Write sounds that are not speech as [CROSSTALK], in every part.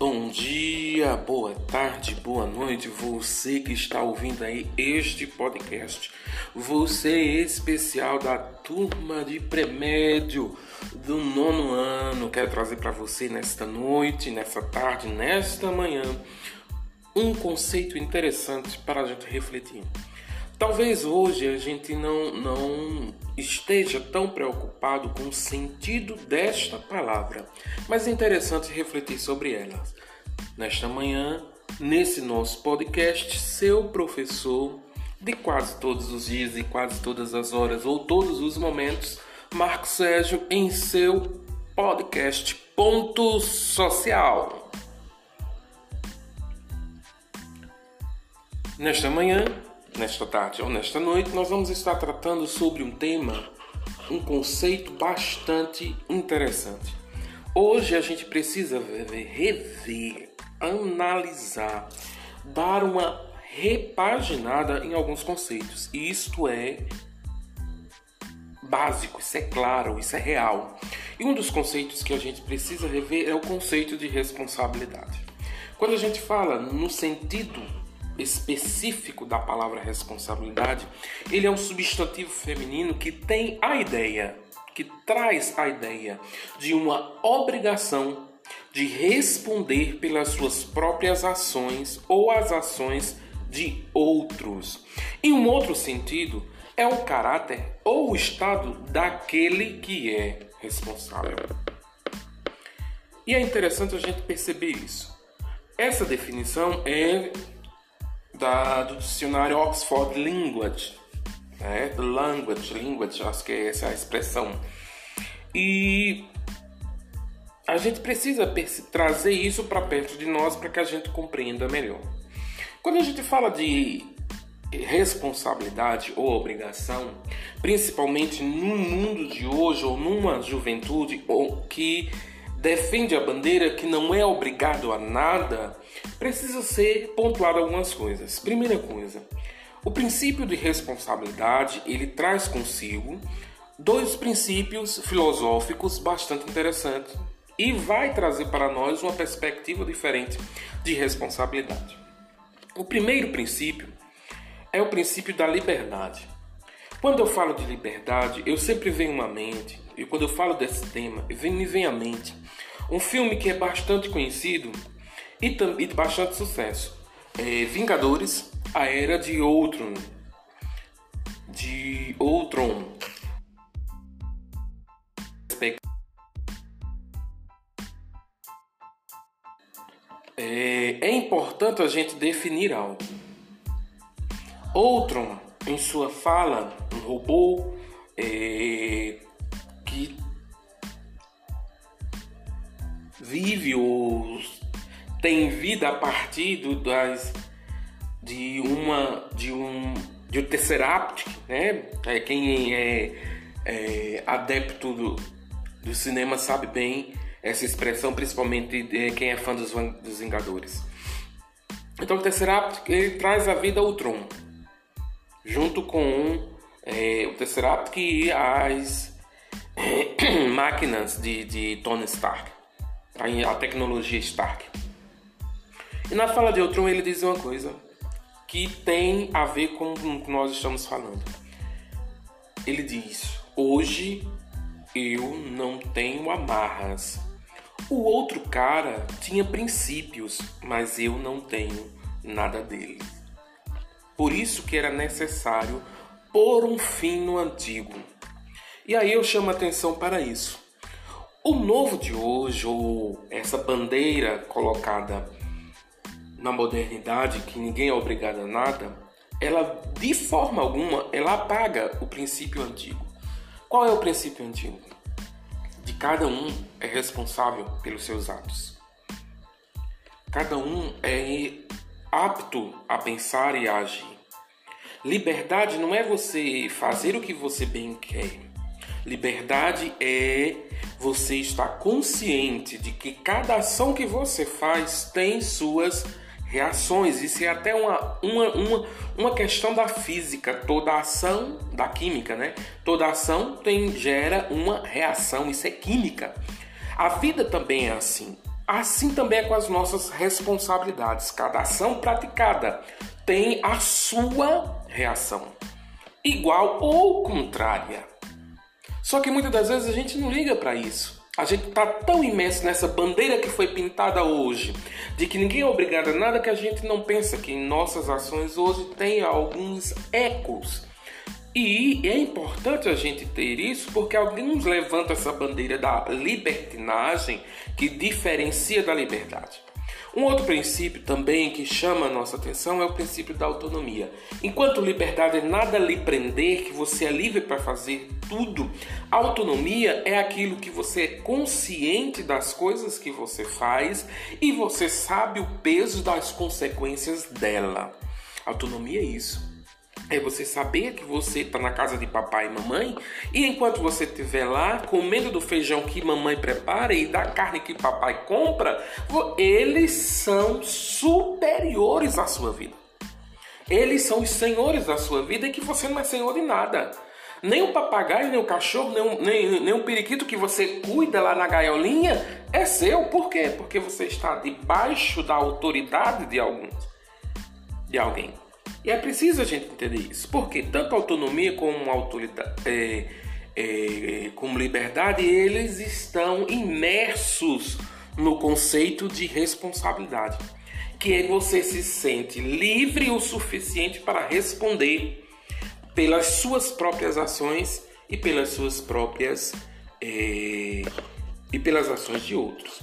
Bom dia, boa tarde, boa noite, você que está ouvindo aí este podcast. Você especial da turma de premédio do nono ano. Quero trazer para você nesta noite, nesta tarde, nesta manhã, um conceito interessante para a gente refletir. Talvez hoje a gente não, não esteja tão preocupado com o sentido desta palavra, mas é interessante refletir sobre ela. Nesta manhã, nesse nosso podcast, seu professor de quase todos os dias e quase todas as horas ou todos os momentos, Marco Sérgio, em seu podcast Ponto Social. Nesta manhã, nesta tarde ou nesta noite, nós vamos estar tratando sobre um tema, um conceito bastante interessante. Hoje a gente precisa rever, analisar, dar uma repaginada em alguns conceitos. E isto é básico, isso é claro, isso é real. E um dos conceitos que a gente precisa rever é o conceito de responsabilidade. Quando a gente fala no sentido específico da palavra responsabilidade, ele é um substantivo feminino que tem a ideia, que traz a ideia de uma obrigação de responder pelas suas próprias ações ou as ações de outros. Em um outro sentido, é o caráter ou o estado daquele que é responsável. E é interessante a gente perceber isso. Essa definição é da, do dicionário Oxford Language, né? Language, language, acho que é essa a expressão. E a gente precisa trazer isso para perto de nós para que a gente compreenda melhor. Quando a gente fala de responsabilidade ou obrigação, principalmente no mundo de hoje ou numa juventude ou que defende a bandeira que não é obrigado a nada, precisa ser pontuado algumas coisas. Primeira coisa, o princípio de responsabilidade, ele traz consigo dois princípios filosóficos bastante interessantes e vai trazer para nós uma perspectiva diferente de responsabilidade. O primeiro princípio é o princípio da liberdade. Quando eu falo de liberdade, eu sempre venho uma mente, e quando eu falo desse tema, me vem à mente um filme que é bastante conhecido e, e de bastante sucesso. É Vingadores, a Era de Ultron. De Ultron. É, é importante a gente definir algo. Ultron, em sua fala, um robô é, que vive ou tem vida a partir do, das de uma de um de um Tesseract, né? É, quem é, é adepto do, do cinema sabe bem essa expressão, principalmente quem é fã dos, dos Vingadores. Então o Tesseract ele traz a vida ao Tron, junto com é, o Tesseract e as é, [CLEARS THROAT] máquinas de, de Tony Stark, a, a tecnologia Stark. E na fala de Ultron ele diz uma coisa que tem a ver com o que nós estamos falando. Ele diz: Hoje eu não tenho amarras. O outro cara tinha princípios, mas eu não tenho nada dele. Por isso que era necessário pôr um fim no antigo. E aí eu chamo atenção para isso. O novo de hoje, ou essa bandeira colocada na modernidade que ninguém é obrigado a nada, ela de forma alguma ela apaga o princípio antigo. Qual é o princípio antigo? De cada um é responsável pelos seus atos. Cada um é apto a pensar e agir. Liberdade não é você fazer o que você bem quer. Liberdade é você estar consciente de que cada ação que você faz tem suas reações. Isso é até uma, uma, uma, uma questão da física. Toda ação, da química, né? Toda ação tem, gera uma reação. Isso é química. A vida também é assim. Assim também é com as nossas responsabilidades. Cada ação praticada tem a sua reação, igual ou contrária. Só que muitas das vezes a gente não liga para isso. A gente está tão imerso nessa bandeira que foi pintada hoje, de que ninguém é obrigado a nada, que a gente não pensa que em nossas ações hoje tem alguns ecos e é importante a gente ter isso porque alguns levantam essa bandeira da libertinagem que diferencia da liberdade. Um outro princípio também que chama a nossa atenção é o princípio da autonomia. Enquanto liberdade é nada lhe prender, que você é livre para fazer tudo, autonomia é aquilo que você é consciente das coisas que você faz e você sabe o peso das consequências dela. Autonomia é isso é você saber que você está na casa de papai e mamãe e enquanto você estiver lá comendo do feijão que mamãe prepara e da carne que papai compra, eles são superiores à sua vida. Eles são os senhores da sua vida e que você não é senhor de nada. Nem o papagaio, nem o cachorro, nem o, nem, nem o periquito que você cuida lá na gaiolinha é seu. Por quê? Porque você está debaixo da autoridade de alguns, de alguém. E é preciso a gente entender isso, porque tanto autonomia como é, é, como liberdade, eles estão imersos no conceito de responsabilidade, que é você se sente livre o suficiente para responder pelas suas próprias ações e pelas suas próprias é, e pelas ações de outros.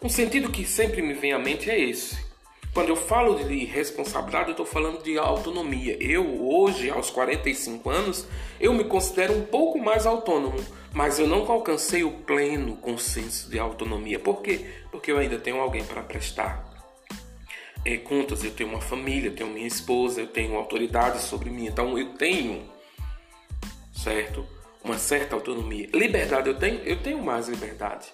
Um sentido que sempre me vem à mente é esse quando eu falo de responsabilidade, eu estou falando de autonomia. Eu, hoje, aos 45 anos, eu me considero um pouco mais autônomo, mas eu não alcancei o pleno consenso de autonomia. Por quê? Porque eu ainda tenho alguém para prestar é, contas, eu tenho uma família, eu tenho minha esposa, eu tenho autoridade sobre mim. Então eu tenho, certo? Uma certa autonomia. Liberdade eu tenho? Eu tenho mais liberdade.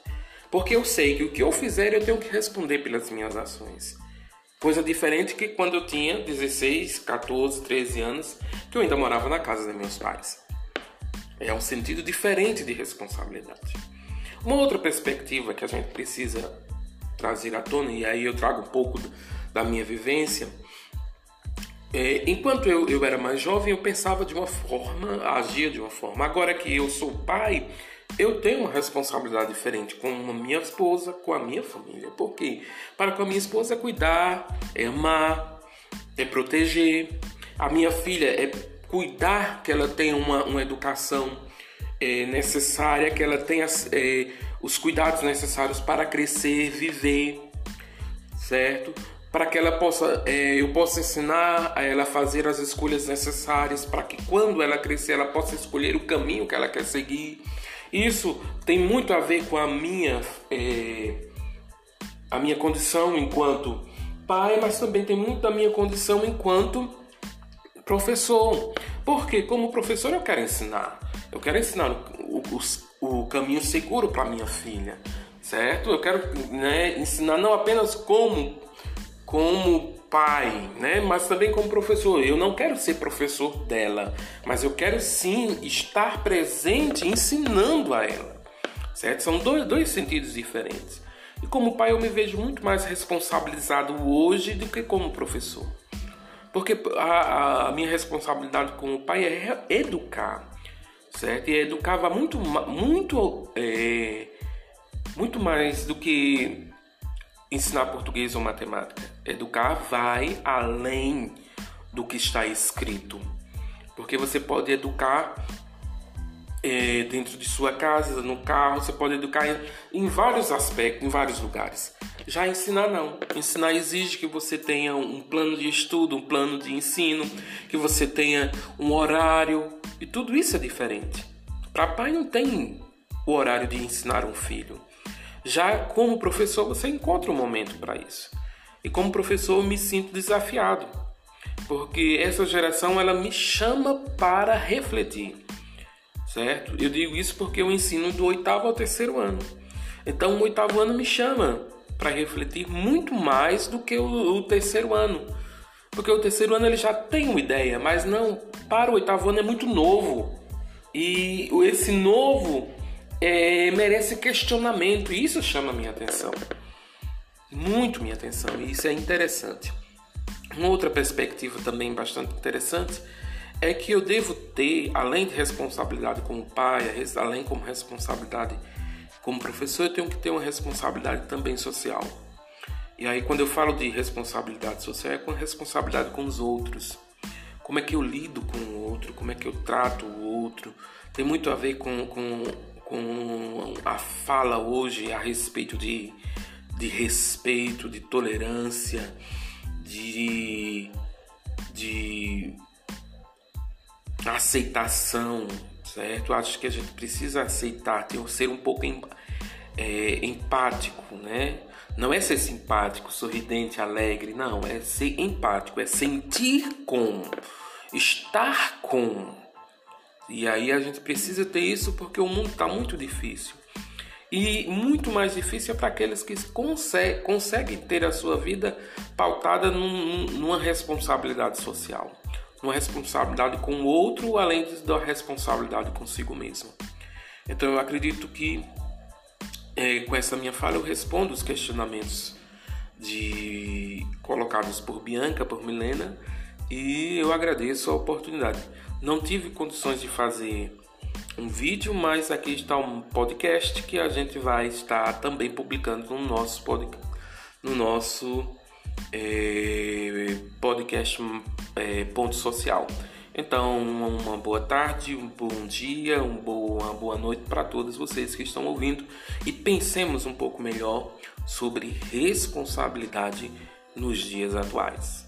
Porque eu sei que o que eu fizer eu tenho que responder pelas minhas ações. Coisa diferente que quando eu tinha 16, 14, 13 anos, que eu ainda morava na casa dos meus pais. É um sentido diferente de responsabilidade. Uma outra perspectiva que a gente precisa trazer à tona, e aí eu trago um pouco da minha vivência, é, enquanto eu, eu era mais jovem, eu pensava de uma forma, agia de uma forma. Agora que eu sou pai, eu tenho uma responsabilidade diferente com a minha esposa, com a minha família. Por quê? Para com a minha esposa é cuidar, é amar, é proteger. A minha filha é cuidar que ela tenha uma, uma educação é, necessária, que ela tenha é, os cuidados necessários para crescer, viver, certo? Para que ela possa, é, eu possa ensinar a ela a fazer as escolhas necessárias, para que quando ela crescer ela possa escolher o caminho que ela quer seguir isso tem muito a ver com a minha, é, a minha condição enquanto pai, mas também tem muito da minha condição enquanto professor. Porque como professor eu quero ensinar. Eu quero ensinar o, o, o caminho seguro para minha filha, certo? Eu quero né, ensinar não apenas como como pai, né? Mas também como professor. Eu não quero ser professor dela, mas eu quero sim estar presente ensinando a ela, certo? São dois, dois sentidos diferentes. E como pai eu me vejo muito mais responsabilizado hoje do que como professor. Porque a, a minha responsabilidade como pai é educar, certo? E educava muito, muito, é, muito mais do que ensinar português ou matemática. Educar vai além do que está escrito. Porque você pode educar é, dentro de sua casa, no carro, você pode educar em, em, vários aspectos, em vários lugares. Já ensinar não. Ensinar exige que você tenha um plano de estudo, um plano de ensino, que você tenha um horário, e tudo isso é diferente. Para pai não tem o horário de ensinar um filho. Já como professor, você encontra um momento para isso. E como professor, eu me sinto desafiado, porque essa geração ela me chama para refletir, certo? Eu digo isso porque eu ensino do oitavo ao terceiro ano. Então, o oitavo ano me chama para refletir muito mais do que o, o terceiro ano. Porque o terceiro ano ele já tem uma ideia, mas não, para o oitavo ano é muito novo. E esse novo é, merece questionamento e isso chama minha atenção. muito minha atenção e isso é interessante. Uma outra perspectiva também bastante interessante é que eu devo ter, além de responsabilidade como pai, além como responsabilidade como professor, eu tenho que ter uma responsabilidade também social. E aí, quando eu falo de responsabilidade social, é com responsabilidade com os outros. Como é que eu lido com o outro, como é que eu trato o outro. Tem muito a ver com, com, com a fala hoje a respeito de, de respeito, de tolerância, de, de aceitação, certo? Acho que a gente precisa aceitar, ter, ser um pouco é, empático, né? Não é ser simpático, sorridente, alegre, não. É ser empático, é sentir com, estar com. E aí a gente precisa ter isso porque o mundo está muito difícil. E muito mais difícil é para aqueles que conseguem, conseguem ter a sua vida pautada num, numa responsabilidade social, numa responsabilidade com o outro, além da responsabilidade consigo mesmo. Então eu acredito que é, com essa minha fala eu respondo os questionamentos de colocados por Bianca, por Milena, e eu agradeço a oportunidade. Não tive condições de fazer um vídeo, mas aqui está um podcast que a gente vai estar também publicando no nosso podcast, no nosso é, podcast é, ponto social. Então, uma boa tarde, um bom dia, uma boa, uma boa noite para todos vocês que estão ouvindo e pensemos um pouco melhor sobre responsabilidade nos dias atuais.